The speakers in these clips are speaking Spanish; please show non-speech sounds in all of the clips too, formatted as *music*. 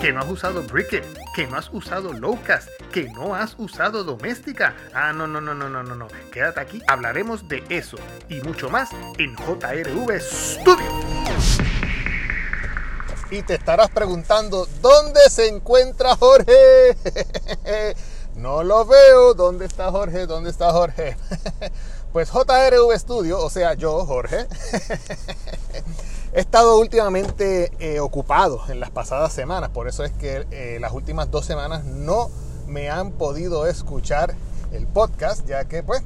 que no has usado Bricket, que no has usado Lowcast, que no has usado Doméstica. Ah, no, no, no, no, no, no, no. Quédate aquí, hablaremos de eso y mucho más en JRV Studio. Y te estarás preguntando, ¿dónde se encuentra Jorge? *laughs* no lo veo. ¿Dónde está Jorge? ¿Dónde está Jorge? *laughs* pues JRV Studio, o sea, yo, Jorge. *laughs* He estado últimamente eh, ocupado en las pasadas semanas, por eso es que eh, las últimas dos semanas no me han podido escuchar el podcast, ya que pues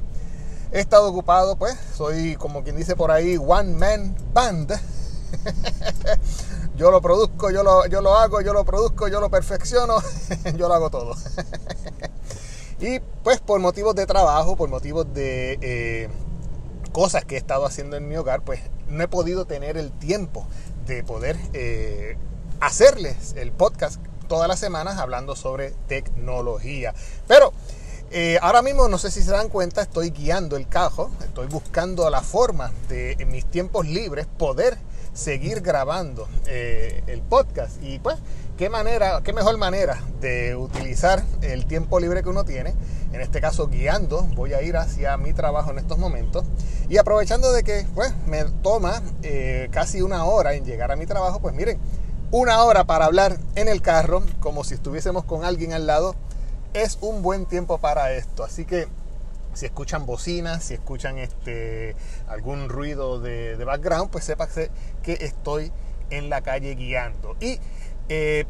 he estado ocupado, pues soy como quien dice por ahí one man band. *laughs* yo lo produzco, yo lo, yo lo hago, yo lo produzco, yo lo perfecciono, *laughs* yo lo hago todo. *laughs* y pues por motivos de trabajo, por motivos de eh, cosas que he estado haciendo en mi hogar, pues no he podido tener el tiempo de poder eh, hacerles el podcast todas las semanas hablando sobre tecnología. Pero eh, ahora mismo, no sé si se dan cuenta, estoy guiando el cajo, estoy buscando la forma de en mis tiempos libres poder seguir grabando eh, el podcast. Y pues, qué manera, qué mejor manera de utilizar el tiempo libre que uno tiene. En este caso, guiando, voy a ir hacia mi trabajo en estos momentos. Y aprovechando de que pues, me toma eh, casi una hora en llegar a mi trabajo, pues miren, una hora para hablar en el carro, como si estuviésemos con alguien al lado, es un buen tiempo para esto. Así que si escuchan bocinas, si escuchan este, algún ruido de, background, pues sepa que estoy en la calle guiando. Y eh,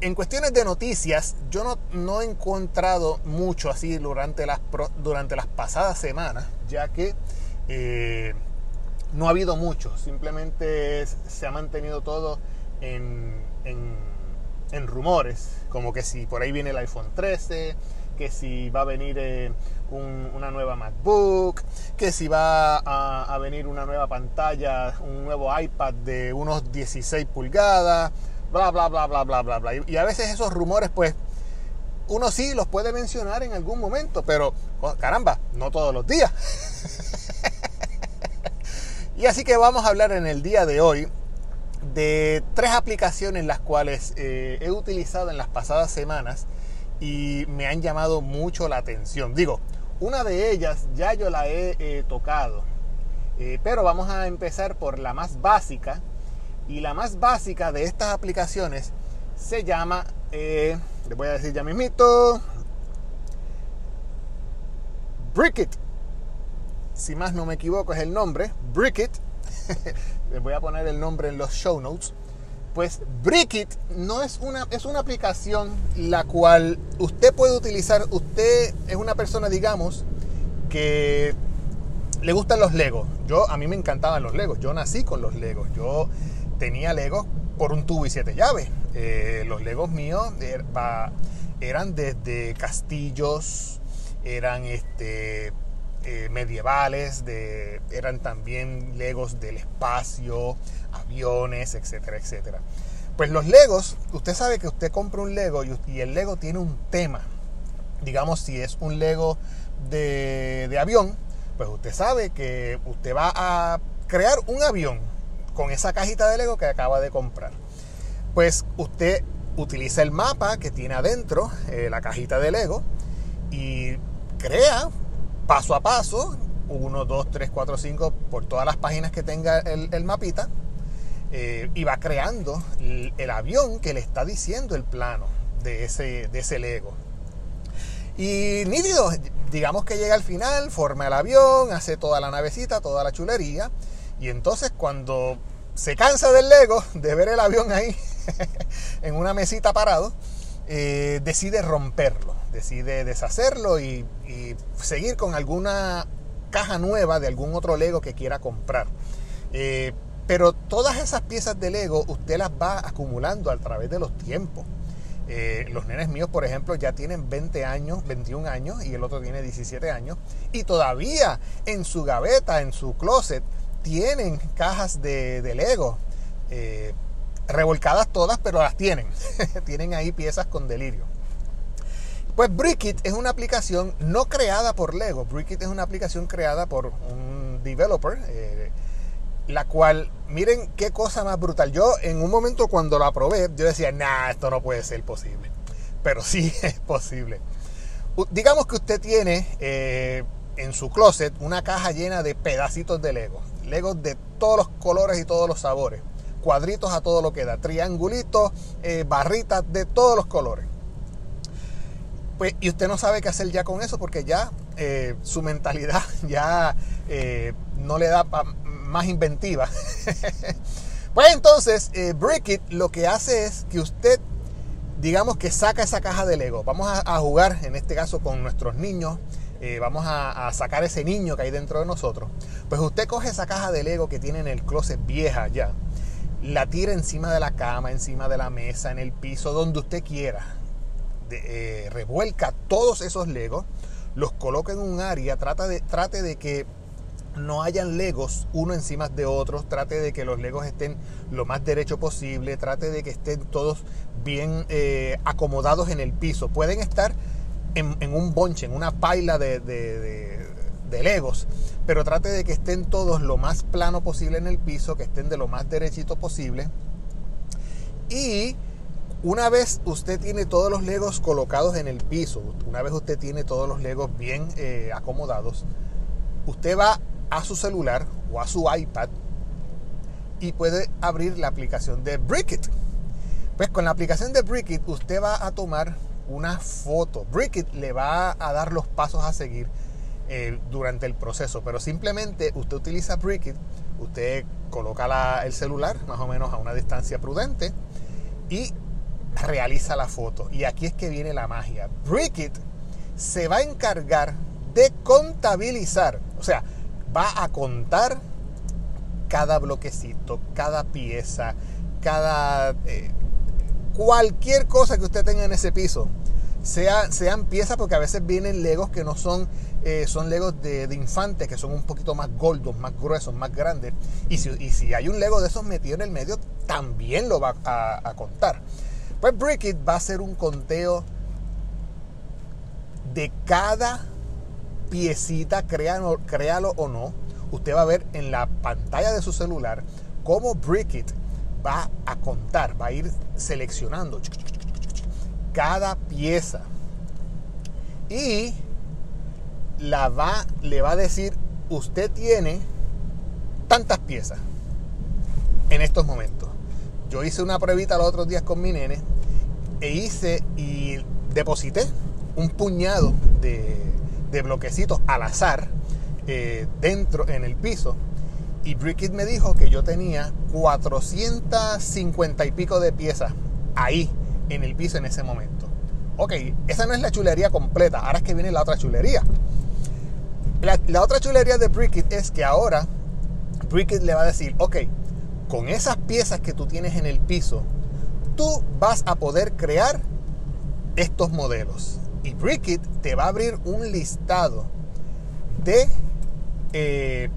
en cuestiones de noticias, yo no, he encontrado mucho así durante las, durante las pasadas semanas, ya que eh, no ha habido mucho, simplemente se ha mantenido todo en, en rumores, como que si por ahí viene el iPhone 13, que si va a venir eh, una nueva MacBook, que si va a, venir una nueva pantalla, un nuevo iPad de unos 16 pulgadas, bla, bla, bla, bla, bla, bla, bla. Y, a veces esos rumores, pues, uno sí los puede mencionar en algún momento, pero oh, caramba, no todos los días. *laughs* y así que vamos a hablar en el día de hoy de tres aplicaciones las cuales eh, he utilizado en las pasadas semanas y me han llamado mucho la atención. Digo, una de ellas ya yo la he eh, tocado, eh, pero vamos a empezar por la más básica. Y la más básica de estas aplicaciones se llama, eh, les voy a decir ya mismito, Brickit. Si más no me equivoco es el nombre, Brickit. *laughs* les voy a poner el nombre en los show notes. Pues Brickit no es una, es una aplicación la cual usted puede utilizar. Usted es una persona, digamos, que le gustan los Legos. Yo, a mí me encantaban los Legos. Yo nací con los Legos. Yo tenía Legos por un tubo y siete llaves. Eh, los Legos míos er, eran desde castillos, eran este, eh, medievales, eran también Legos del espacio, aviones, etcétera, etcétera. Pues los Legos, usted sabe que usted compra un Lego y, el Lego tiene un tema. Digamos, si es un Lego de, avión, pues usted sabe que usted va a crear un avión con esa cajita de Lego que acaba de comprar. Pues usted utiliza el mapa que tiene adentro eh, la cajita de Lego y crea paso a paso, 1, 2, 3, 4, 5, por todas las páginas que tenga el mapita, eh, y va creando el, avión que le está diciendo el plano de ese, de ese Lego. Y nítido, digamos que llega al final, forma el avión, hace toda la navecita, toda la chulería, y entonces cuando se cansa del Lego, *laughs* de ver el avión ahí *laughs* en una mesita parado, eh, decide romperlo, decide deshacerlo y, seguir con alguna caja nueva de algún otro Lego que quiera comprar. Eh, pero todas esas piezas de Lego usted las va acumulando a través de los tiempos. Eh, los nenes míos, por ejemplo, ya tienen 20 años, 21 años y el otro tiene 17 años. Y todavía en su gaveta, en su closet, tienen cajas de, Lego. Eh, revolcadas todas, pero las tienen. *laughs* tienen ahí piezas con delirio. Pues Brickit es una aplicación no creada por Lego. Brickit es una aplicación creada por un developer. Eh, la cual, miren qué cosa más brutal. Yo en un momento cuando la probé, yo decía, nah, esto no puede ser posible. Pero *laughs* sí es posible. Digamos que usted tiene eh, en su closet una caja llena de pedacitos de Lego. Legos de todos los colores y todos los sabores. Cuadritos a todo lo que da. Triangulitos, eh, barritas de todos los colores. Pues, y usted no sabe qué hacer ya con eso porque ya eh, su mentalidad *laughs* ya no le da más inventiva. *laughs* pues entonces, eh, Brickit lo que hace es que usted, digamos que saca esa caja de Lego. Vamos a, jugar, en este caso, con nuestros niños. Eh, vamos a, sacar ese niño que hay dentro de nosotros. Pues usted coge esa caja de Lego que tiene en el closet vieja ya. La tira encima de la cama, encima de la mesa, en el piso, donde usted quiera. Eh, revuelca todos esos Legos, los coloca en un área, trata de, trate de que no hayan legos uno encima de otros, trate de que los legos estén lo más derecho posible, trate de que estén todos bien eh, acomodados en el piso. Pueden estar en, un bonche, en una paila de, de, legos, pero trate de que estén todos lo más plano posible en el piso, que estén de lo más derechito posible. Y una vez usted tiene todos los legos colocados en el piso, una vez usted tiene todos los legos bien eh, acomodados, usted va a su celular o a su iPad y puede abrir la aplicación de Brickit. Pues con la aplicación de Brickit usted va a tomar una foto. Brickit le va a dar los pasos a seguir eh, durante el proceso, pero simplemente usted utiliza Brickit, usted coloca el celular más o menos a una distancia prudente y realiza la foto. Y aquí es que viene la magia. Brickit se va a encargar de contabilizar, o sea, va a contar cada bloquecito, cada pieza, cada... Eh, cualquier cosa que usted tenga en ese piso. Sea, sean piezas, porque a veces vienen legos que no son, eh, son legos de, infantes, que son un poquito más gordos, más gruesos, más grandes. Y si, y si, hay un lego de esos metido en el medio, también lo va a, a contar. Pues Brickit va a hacer un conteo de cada piecita, créalo, créalo o no, usted va a ver en la pantalla de su celular cómo Brickit va a contar, va a ir seleccionando cada pieza y la va, le va a decir, usted tiene tantas piezas en estos momentos. Yo hice una pruebita los otros días con mi nene e hice y deposité un puñado de, de bloquecitos al azar eh, dentro en el piso. Y Brickit me dijo que yo tenía 450 y pico de piezas ahí en el piso en ese momento. Ok, esa no es la chulería completa. Ahora es que viene la otra chulería. La, otra chulería de Brickit es que ahora Brickit le va a decir, ok, con esas piezas que tú tienes en el piso, tú vas a poder crear estos modelos. Y Brickit te va a abrir un listado de eh,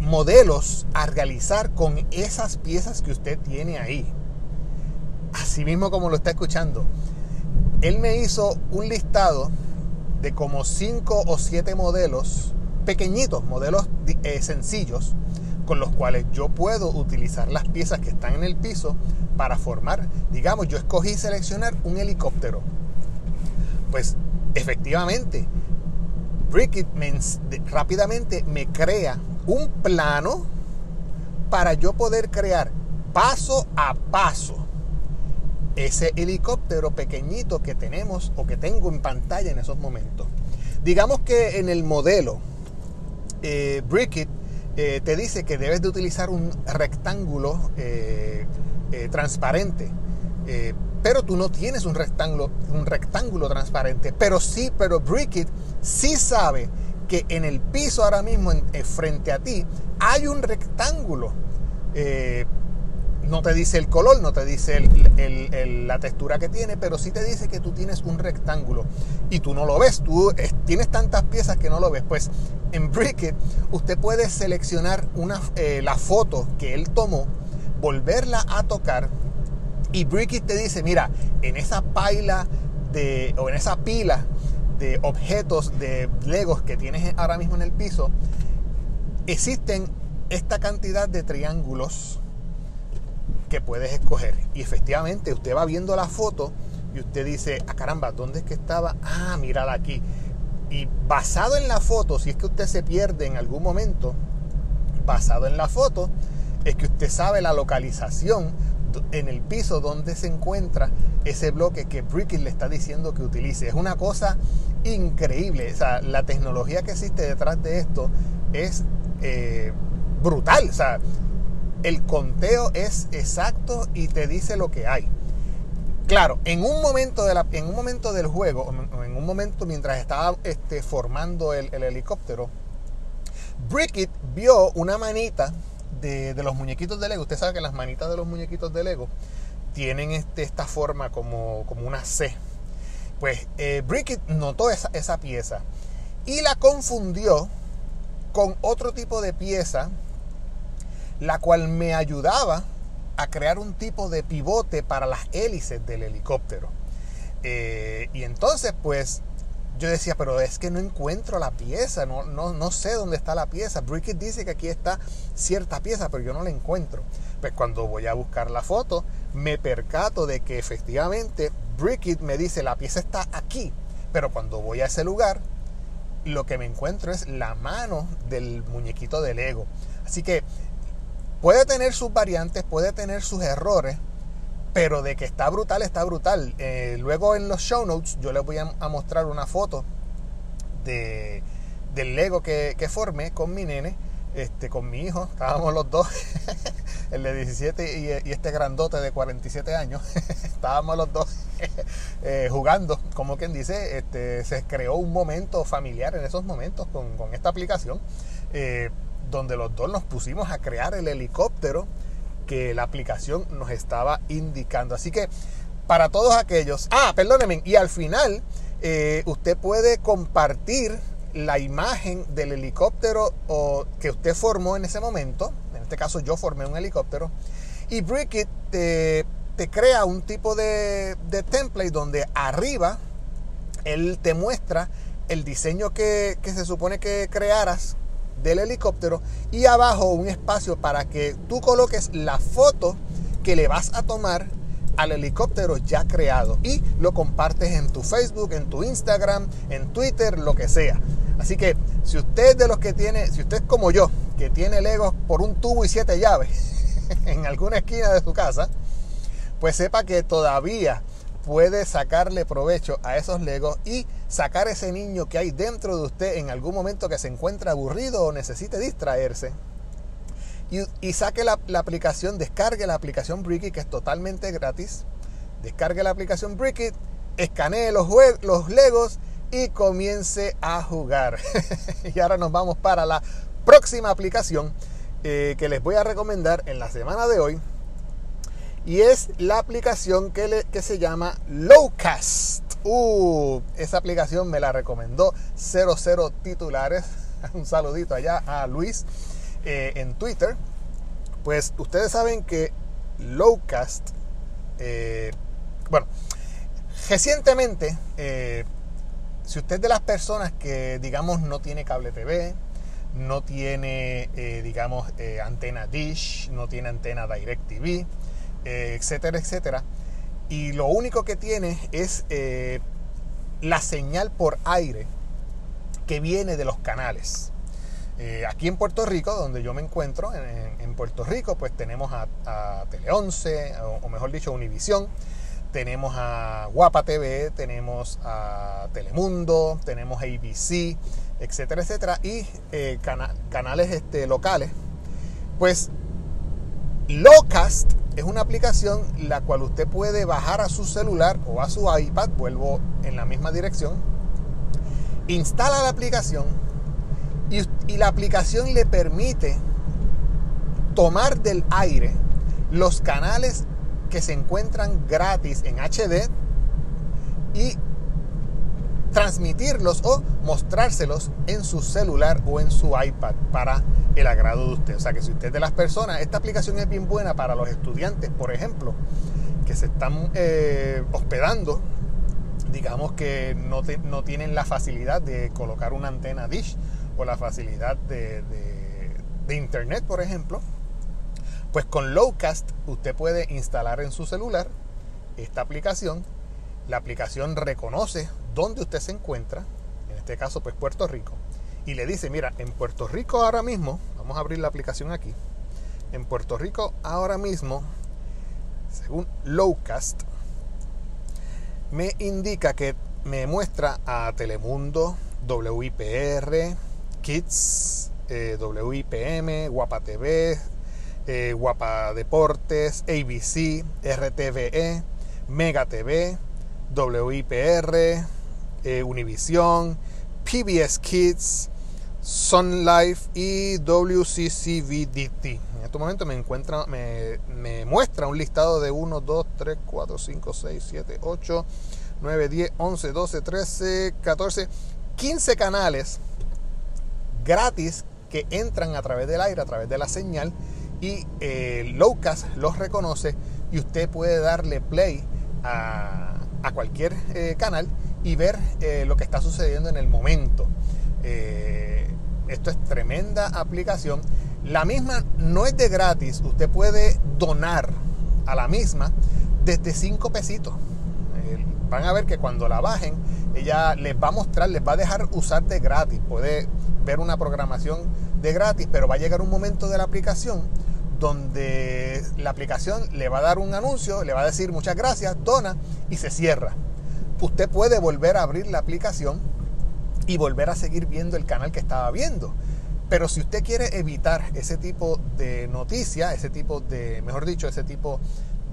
modelos a realizar con esas piezas que usted tiene ahí. Así mismo como lo está escuchando. Él me hizo un listado de como 5 o 7 modelos pequeñitos, modelos eh, sencillos, con los cuales yo puedo utilizar las piezas que están en el piso para formar, digamos, yo escogí seleccionar un helicóptero pues efectivamente, Brickit rápidamente me crea un plano para yo poder crear paso a paso ese helicóptero pequeñito que tenemos o que tengo en pantalla en esos momentos. Digamos que en el modelo eh, eh, te dice que debes de utilizar un rectángulo eh, transparente pero tú no tienes un rectángulo, un rectángulo transparente. Pero sí, pero Brickit sí sabe que en el piso ahora mismo, eh, frente a ti, hay un rectángulo. Eh, no te dice el color, no te dice la textura que tiene, pero sí te dice que tú tienes un rectángulo y tú no lo ves. Tú tienes tantas piezas que no lo ves. Pues en Brickit usted puede seleccionar una, eh, la foto que él tomó, volverla a tocar y Brickit te dice, mira, en esa paila de, o en esa pila de objetos de Legos que tienes ahora mismo en el piso, existen esta cantidad de triángulos que puedes escoger. Y efectivamente, usted va viendo la foto y usted dice, ah caramba, ¿dónde es que estaba? Ah, mírala aquí. Y basado en la foto, si es que usted se pierde en algún momento, basado en la foto, es que usted sabe la localización en el piso donde se encuentra ese bloque que Brickit le está diciendo que utilice. Es una cosa increíble. O sea, la tecnología que existe detrás de esto es eh, brutal. O sea, el conteo es exacto y te dice lo que hay. Claro, en un momento, de la, en un momento del juego, en un momento mientras estaba este, formando el, helicóptero, Brickit vio una manita de, los muñequitos de Lego. Usted sabe que las manitas de los muñequitos de Lego tienen este, esta forma como, como una C. Pues eh, notó esa, esa pieza y la confundió con otro tipo de pieza, la cual me ayudaba a crear un tipo de pivote para las hélices del helicóptero. Eh, y entonces, pues, yo decía, pero es que no encuentro la pieza, no, no, no sé dónde está la pieza. Brickett dice que aquí está cierta pieza, pero yo no la encuentro. Pues cuando voy a buscar la foto, me percato de que efectivamente Brickett me dice, la pieza está aquí. Pero cuando voy a ese lugar, lo que me encuentro es la mano del muñequito de Lego. Así que puede tener sus variantes, puede tener sus errores, pero de que está brutal, está brutal. Eh, luego en los show notes yo les voy a, mostrar una foto de, del Lego que, que, formé con mi nene, este, con mi hijo. Estábamos los dos, *laughs* el de 17 y, este grandote de 47 años. *laughs* Estábamos los dos *laughs* eh, jugando, como quien dice, este, se creó un momento familiar en esos momentos con, con esta aplicación. Eh, donde los dos nos pusimos a crear el helicóptero que la aplicación nos estaba indicando. Así que para todos aquellos, ah, perdónenme, y al final eh, usted puede compartir la imagen del helicóptero o, que usted formó en ese momento. En este caso yo formé un helicóptero. Y Brickit te, crea un tipo de, de, template donde arriba él te muestra el diseño que, que se supone que crearas del helicóptero y abajo un espacio para que tú coloques la foto que le vas a tomar al helicóptero ya creado y lo compartes en tu Facebook, en tu Instagram, en Twitter, lo que sea. Así que si usted de los que tiene, si usted es como yo, que tiene Legos por un tubo y siete llaves *laughs* en alguna esquina de su casa, pues sepa que todavía puede sacarle provecho a esos Legos y sacar ese niño que hay dentro de usted en algún momento que se encuentra aburrido o necesite distraerse. Y, saque la, aplicación, descargue la aplicación Brickit que es totalmente gratis. Descargue la aplicación Brickit, escanee los, los Legos y comience a jugar. *laughs* y ahora nos vamos para la próxima aplicación eh, que les voy a recomendar en la semana de hoy y es la aplicación que, se llama Lowcast. Uh, esa aplicación me la recomendó 00 titulares. *laughs* Un saludito allá a Luis eh, en Twitter. Pues ustedes saben que Lowcast, eh, bueno, recientemente, eh, si usted es de las personas que, digamos, no tiene cable TV, no tiene, digamos, antena Dish, no tiene antena Direct TV, eh, etcétera, etcétera. Y lo único que tiene es eh, la señal por aire que viene de los canales. Eh, aquí en Puerto Rico, donde yo me encuentro, en, Puerto Rico, pues tenemos a, Tele 11, o, mejor dicho, Univisión, tenemos a Guapa TV, tenemos a Telemundo, tenemos ABC, etcétera, etcétera, y canales este, locales. Pues Locast es una aplicación la cual usted puede bajar a su celular o a su iPad, vuelvo en la misma dirección, instala la aplicación y, y la aplicación le permite tomar del aire los canales que se encuentran gratis en HD y transmitirlos o mostrárselos en su celular o en su iPad para el agrado de usted. O sea que si usted es de las personas, esta aplicación es bien buena para los estudiantes, por ejemplo, que se están eh, hospedando, digamos que no, tienen la facilidad de colocar una antena dish o la facilidad de, de internet, por ejemplo, pues con Lowcast usted puede instalar en su celular esta aplicación. La aplicación reconoce dónde usted se encuentra, en este caso pues Puerto Rico, y le dice, mira, en Puerto Rico ahora mismo, vamos a abrir la aplicación aquí, en Puerto Rico ahora mismo, según Lowcast, me indica que me muestra a Telemundo, WIPR, Kids, eh, WIPM, Guapa TV, eh, Guapa Deportes, ABC, RTVE, Mega TV, WIPR, eh, Univision, PBS Kids, Sun Life y WCCVDT. En este momento me, encuentra, me, me muestra un listado de 1, 2, 3, 4, 5, 6, 7, 8, 9, 10, 11, 12, 13, 14, 15 canales gratis que entran a través del aire, a través de la señal y eh, Lowcast los reconoce y usted puede darle play a, a cualquier eh, canal y ver eh, lo que está sucediendo en el momento. Eh, esto es tremenda aplicación. La misma no es de gratis, usted puede donar a la misma desde 5 pesitos. van a ver que cuando la bajen, ella les va a mostrar, les va a dejar usar de gratis. Puede ver una programación de gratis, pero va a llegar un momento de la aplicación donde la aplicación le va a dar un anuncio, le va a decir muchas gracias, dona y se cierra. Usted puede volver a abrir la aplicación y volver a seguir viendo el canal que estaba viendo. Pero si usted quiere evitar ese tipo de noticia, ese tipo de, mejor dicho, ese tipo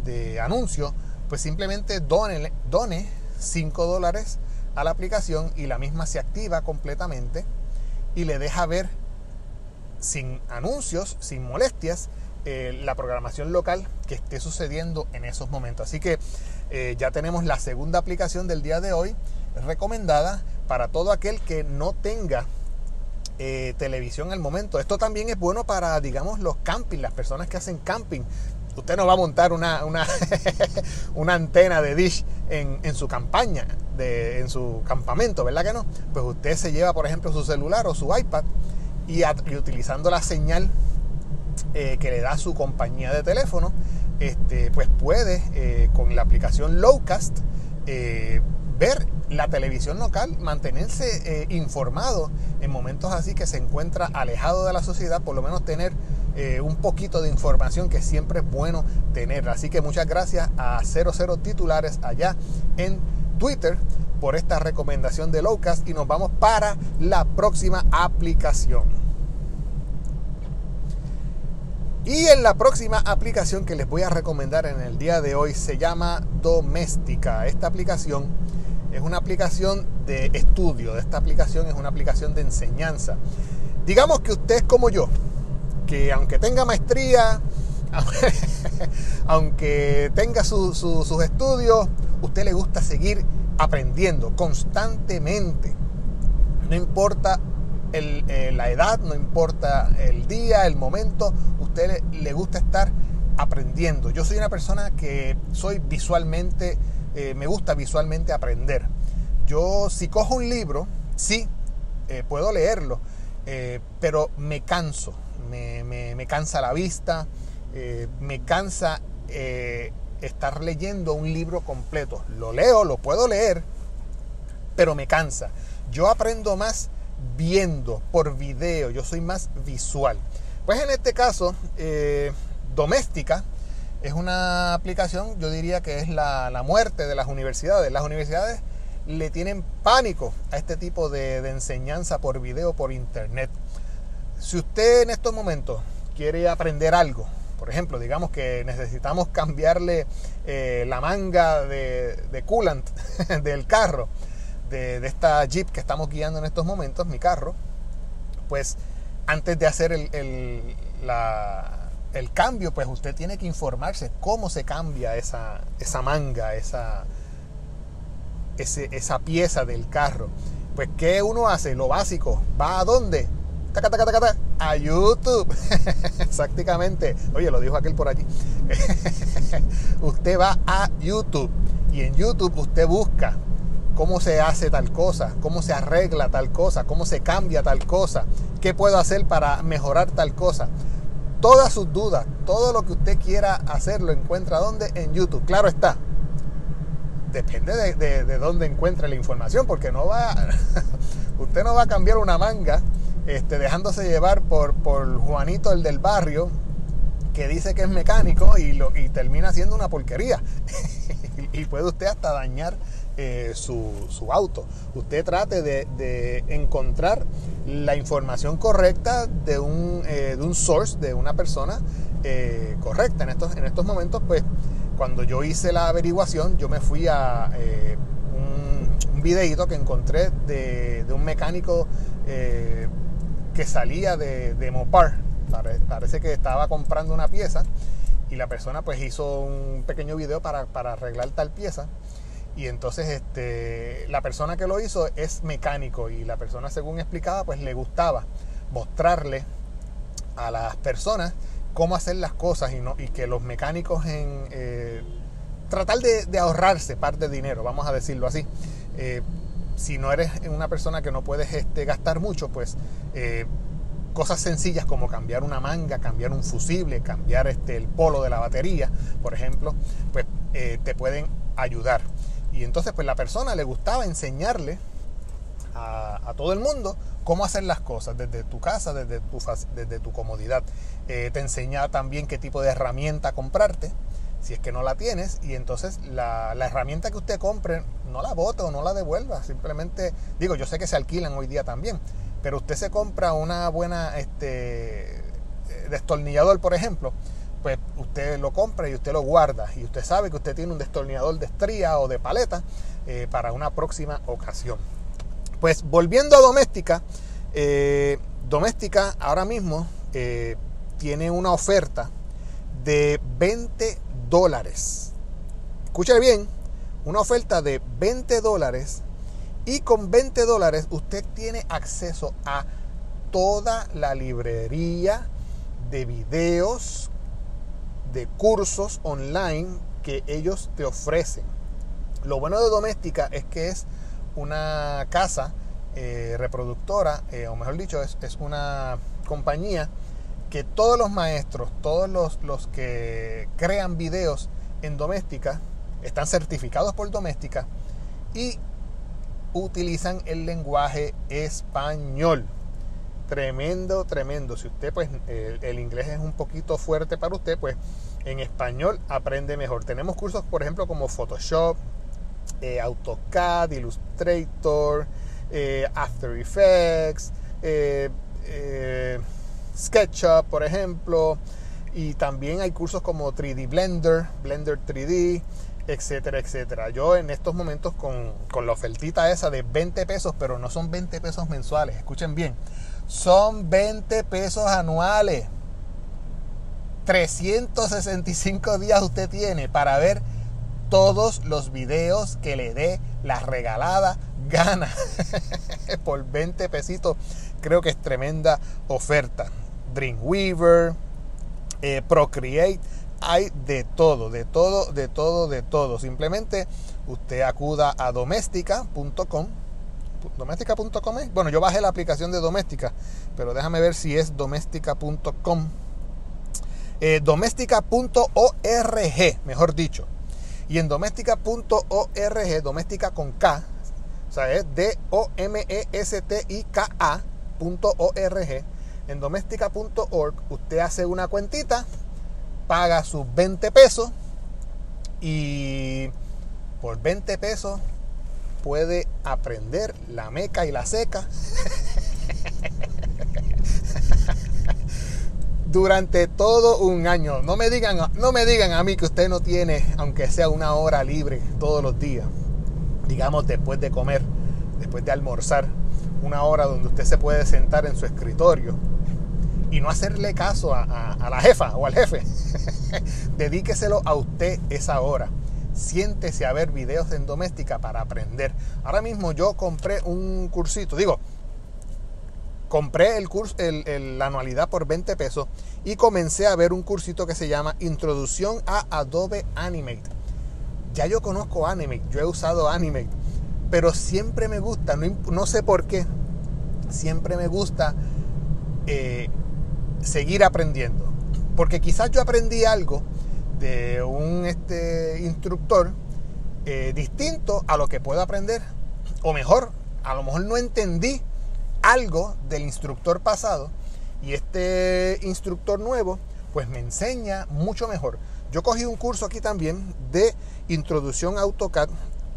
de anuncio, pues simplemente done, done 5 dólares a la aplicación y la misma se activa completamente y le deja ver sin anuncios, sin molestias, eh, la programación local que esté sucediendo en esos momentos. Así que eh, ya tenemos la segunda aplicación del día de hoy recomendada para todo aquel que no tenga eh, televisión al momento. Esto también es bueno para, digamos, los camping, las personas que hacen camping. Usted no va a montar una, una, *laughs* una antena de dish en, en, su campaña, de, en su campamento, ¿verdad que no? Pues usted se lleva, por ejemplo, su celular o su iPad y, y utilizando la señal eh, que le da su compañía de teléfono, este, pues puede eh, con la aplicación Lowcast eh, ver la televisión local, mantenerse informado en momentos así que se encuentra alejado de la sociedad, por lo menos tener un poquito de información que siempre es bueno tener. Así que muchas gracias a 00 titulares allá en Twitter por esta recomendación de Lowcast y nos vamos para la próxima aplicación. Y en la próxima aplicación que les voy a recomendar en el día de hoy se llama Doméstica. Esta aplicación es una aplicación de estudio, esta aplicación es una aplicación de enseñanza. Digamos que usted es como yo, que aunque tenga maestría, *laughs* aunque tenga sus estudios, usted le gusta seguir aprendiendo constantemente. No importa eh, la edad, no importa el día, el momento, usted le, gusta estar aprendiendo. Yo soy una persona que soy visualmente, eh, me gusta visualmente aprender. Yo si cojo un libro, sí, eh, puedo leerlo, pero me canso, me, me, cansa la vista, me cansa estar leyendo un libro completo. Lo leo, lo puedo leer, pero me cansa. Yo aprendo más viendo por video, yo soy más visual. Pues en este caso, eh, Doméstica es una aplicación, yo diría que es la, muerte de las universidades. Las universidades le tienen pánico a este tipo de, enseñanza por video, por internet. Si usted en estos momentos quiere aprender algo, por ejemplo, digamos que necesitamos cambiarle eh, la manga de, de coolant *laughs* del carro, de, esta Jeep que estamos guiando en estos momentos, mi carro, pues antes de hacer el, el, cambio, pues usted tiene que informarse cómo se cambia esa, esa manga, esa, esa pieza del carro. Pues, ¿qué uno hace? Lo básico. ¿Va a dónde? a YouTube. *laughs* Exactamente. Oye, lo dijo aquel por allí. *laughs* usted va a YouTube y en YouTube usted busca cómo se hace tal cosa, cómo se arregla tal cosa, cómo se cambia tal cosa, qué puedo hacer para mejorar tal cosa. Todas sus dudas, todo lo que usted quiera hacer, lo encuentra donde? En YouTube. Claro está. Depende de, de, dónde encuentre la información, porque no va, *laughs* usted no va a cambiar una manga este, dejándose llevar por, Juanito el del barrio, que dice que es mecánico y, y termina siendo una porquería. *laughs* y puede usted hasta dañar eh, su, auto. Usted trate de, encontrar la información correcta de un, eh, de un source, de una persona eh, correcta. En estos, en estos momentos, pues, cuando yo hice la averiguación, yo me fui a un, un, videito que encontré de, un mecánico que salía de, de Mopar. Parece que estaba comprando una pieza y la persona pues hizo un pequeño video para, para arreglar tal pieza y entonces este, la persona que lo hizo es mecánico y la persona según explicaba pues le gustaba mostrarle a las personas cómo hacer las cosas y, no, y que los mecánicos en eh, tratar de, ahorrarse parte de dinero, vamos a decirlo así. Eh, si no eres una persona que no puedes este, gastar mucho, pues eh, cosas sencillas como cambiar una manga, cambiar un fusible, cambiar este, el polo de la batería, por ejemplo, pues te pueden ayudar. Y entonces pues la persona le gustaba enseñarle a, todo el mundo cómo hacer las cosas desde tu casa, desde tu, desde tu comodidad. Eh, te enseña también qué tipo de herramienta comprarte, si es que no la tienes, y entonces la, herramienta que usted compre no la bote o no la devuelva, simplemente, digo, yo sé que se alquilan hoy día también, pero usted se compra una buena este, destornillador, por ejemplo, pues usted lo compra y usted lo guarda y usted sabe que usted tiene un destornillador de estría o de paleta eh, para una próxima ocasión. Pues volviendo a doméstica, eh, doméstica ahora mismo eh, tiene una oferta de 20 dólares. Escuche bien, una oferta de 20 dólares y con 20 dólares usted tiene acceso a toda la librería de videos de cursos online que ellos te ofrecen. Lo bueno de Doméstica es que es una casa eh, reproductora, eh, o mejor dicho, es, una compañía que todos los maestros, todos los, los que crean videos en Doméstica, están certificados por Doméstica y utilizan el lenguaje español. Tremendo, tremendo. Si usted, pues, el, inglés es un poquito fuerte para usted, pues en español aprende mejor. Tenemos cursos, por ejemplo, como Photoshop, eh, AutoCAD, Illustrator, eh, After Effects, eh, SketchUp, por ejemplo. Y también hay cursos como 3D Blender, Blender 3D, etcétera, etcétera. Yo en estos momentos con, con la ofertita esa de 20 pesos, pero no son 20 pesos mensuales, escuchen bien son 20 pesos anuales. 365 días usted tiene para ver todos los videos que le dé la regalada gana. *laughs* Por 20 pesitos creo que es tremenda oferta. Dreamweaver, eh, Procreate, hay de todo, de todo, de todo, de todo. Simplemente usted acuda a doméstica.com doméstica.com bueno yo bajé la aplicación de doméstica pero déjame ver si es doméstica.com eh, doméstica.org mejor dicho. Y en doméstica.org doméstica con K o sea es D O M E S T I K A.org en doméstica.org usted hace una cuentita paga sus 20 pesos y por 20 pesos puede aprender la meca y la seca *laughs* durante todo un año. No me digan, no me digan a mí que usted no tiene, aunque sea una hora libre todos los días, digamos después de comer, después de almorzar, una hora donde usted se puede sentar en su escritorio y no hacerle caso a, a la jefa o al jefe. *laughs* Dedíqueselo a usted esa hora siéntese a ver videos en doméstica para aprender. Ahora mismo yo compré un cursito, digo, compré el curso, la anualidad por 20 pesos y comencé a ver un cursito que se llama Introducción a Adobe Animate. Ya yo conozco Animate, yo he usado Animate, pero siempre me gusta, no, sé por qué, siempre me gusta eh, seguir aprendiendo. Porque quizás yo aprendí algo de un este, instructor eh, distinto a lo que puedo aprender, o mejor, a lo mejor no entendí algo del instructor pasado y este instructor nuevo pues me enseña mucho mejor. Yo cogí un curso aquí también de introducción a AutoCAD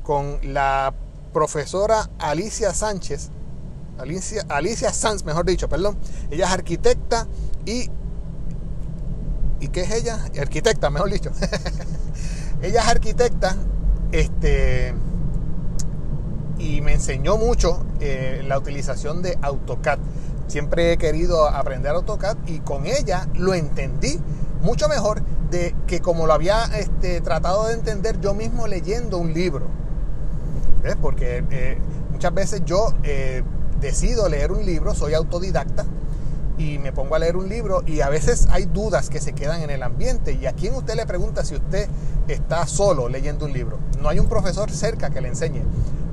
con la profesora Alicia Sánchez, Alicia, Alicia Sanz, mejor dicho, perdón. Ella es arquitecta y... ¿Y qué es ella? Arquitecta, mejor dicho. *laughs* ella es arquitecta este, y me enseñó mucho eh, la utilización de AutoCAD. Siempre he querido aprender AutoCAD y con ella lo entendí mucho mejor de que como lo había este, tratado de entender yo mismo leyendo un libro. Porque eh, muchas veces yo eh, decido leer un libro, soy autodidacta y me pongo a leer un libro y a veces hay dudas que se quedan en el ambiente. ¿Y a quién usted le pregunta si usted está solo leyendo un libro? No hay un profesor cerca que le enseñe.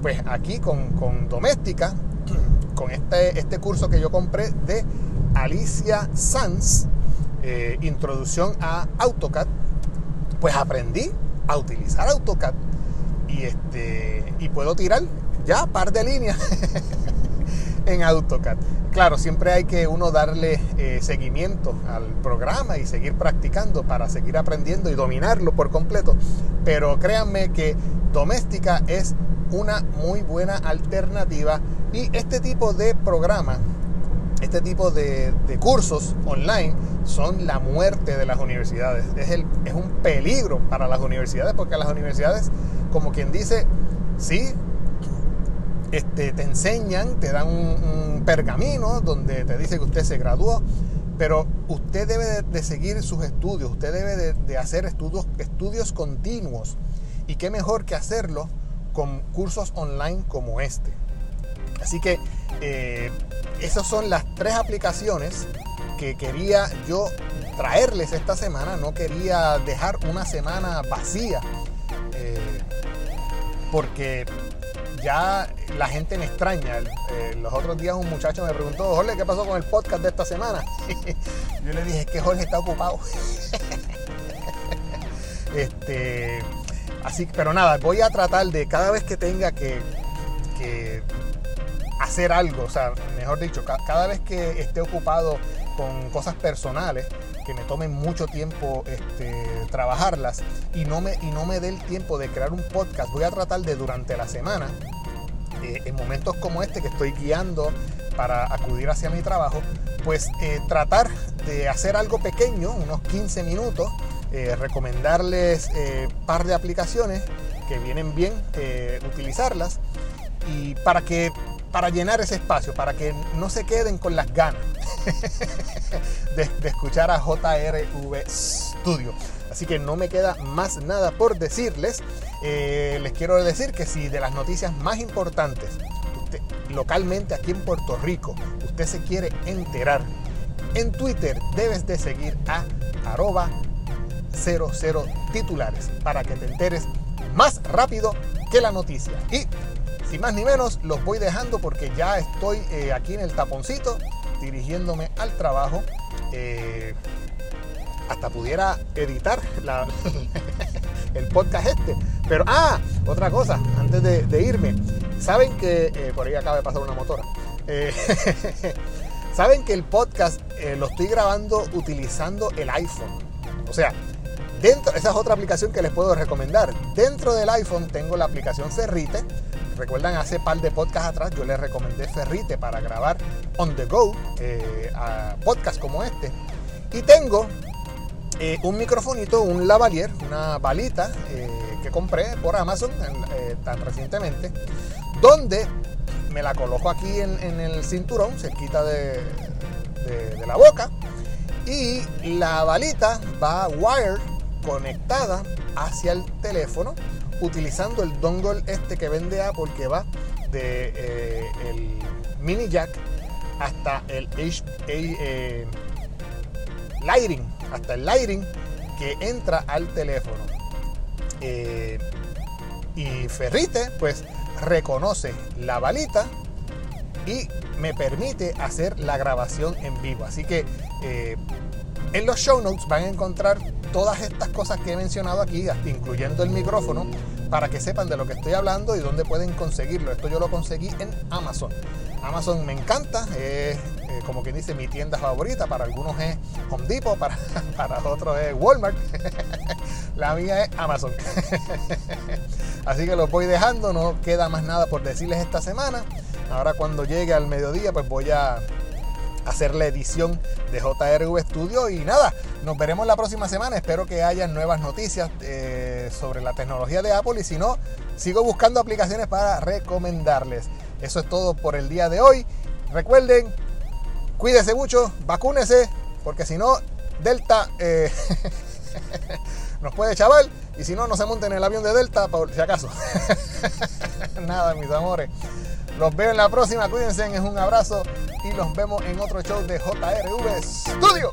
Pues aquí con, con Doméstica, *clears throat* con este, este curso que yo compré de Alicia Sanz, eh, Introducción a AutoCAD, pues aprendí a utilizar AutoCAD y, este, y puedo tirar ya par de líneas *laughs* en AutoCAD. Claro, siempre hay que uno darle eh, seguimiento al programa y seguir practicando para seguir aprendiendo y dominarlo por completo. Pero créanme que Doméstica es una muy buena alternativa y este tipo de programa, este tipo de, cursos online son la muerte de las universidades. Es, es un peligro para las universidades porque las universidades, como quien dice, sí, este, te enseñan, te dan un, pergamino donde te dice que usted se graduó, pero usted debe de, seguir sus estudios, usted debe de, hacer estudios, estudios continuos. Y qué mejor que hacerlo con cursos online como este. Así que eh, esas son las tres aplicaciones que quería yo traerles esta semana. No quería dejar una semana vacía. Eh, porque ya la gente me extraña. Eh, los otros días un muchacho me preguntó, Jorge, ¿qué pasó con el podcast de esta semana? *laughs* Yo le dije, es que Jorge está ocupado. *laughs* este, así, pero nada, voy a tratar de cada vez que tenga que, hacer algo, o sea, mejor dicho, cada vez que esté ocupado con cosas personales, que me tomen mucho tiempo este, trabajarlas y no, me, y no me dé el tiempo de crear un podcast, voy a tratar de durante la semana, eh, en momentos como este que estoy guiando para acudir hacia mi trabajo, pues eh, tratar de hacer algo pequeño, unos 15 minutos, eh, recomendarles un par de aplicaciones que vienen bien utilizarlas y para que para llenar ese espacio, para que no se queden con las ganas *laughs* de, escuchar a JRV Studio. Así que no me queda más nada por decirles. Eh, les quiero decir que si de las noticias más importantes localmente aquí en Puerto Rico usted se quiere enterar, en Twitter debes de seguir a arroba 00 titulares para que te enteres más rápido que la noticia. Y sin más ni menos, los voy dejando porque ya estoy eh, aquí en el taponcito dirigiéndome al trabajo. Eh, hasta pudiera editar *laughs* el podcast este. Pero, ah, otra cosa, antes de, irme. Saben que, eh, por ahí acaba de pasar una motora. *laughs* Saben que el podcast lo estoy grabando utilizando el iPhone. O sea, dentro, esa es otra aplicación que les puedo recomendar. Dentro del iPhone tengo la aplicación Cerrite Recuerdan, hace par de podcasts atrás yo les recomendé Ferrite para grabar on the go eh, a podcasts como este. Y tengo eh, un microfonito, un lavalier, una balita eh, que compré por Amazon tan recientemente, donde me la coloco aquí en, el cinturón, cerquita de, de, la boca, y la balita va wire conectada hacia el teléfono utilizando el dongle este que vende Apple que va de eh, el mini jack hasta el H, eh, lighting, hasta el lighting que entra al teléfono. Eh, Y Ferrite, pues, reconoce la balita y me permite hacer la grabación en vivo. Así que en los show notes van a encontrar todas estas cosas que he mencionado aquí, incluyendo el micrófono, para que sepan de lo que estoy hablando y dónde pueden conseguirlo. Esto yo lo conseguí en Amazon. Amazon me encanta, es eh, como quien dice mi tienda favorita, para algunos es Home Depot, para, *laughs* para otros es Walmart, *laughs* la mía es Amazon. *laughs* Así que los voy dejando, no queda más nada por decirles esta semana. Ahora cuando llegue al mediodía pues voy a hacer la edición de JRV Studio y nada, nos veremos la próxima semana. Espero que haya nuevas noticias eh, sobre la tecnología de Apple y si no, sigo buscando aplicaciones para recomendarles. Eso es todo por el día de hoy. Recuerden, cuídense mucho, vacúnese, porque si no, Delta eh, *laughs* nos puede chaval. Y si no, no se monten en el avión de Delta, por si acaso. *laughs* Nada, mis amores. Los veo en la próxima, cuídense, es un abrazo y nos vemos en otro show de JRV Studio.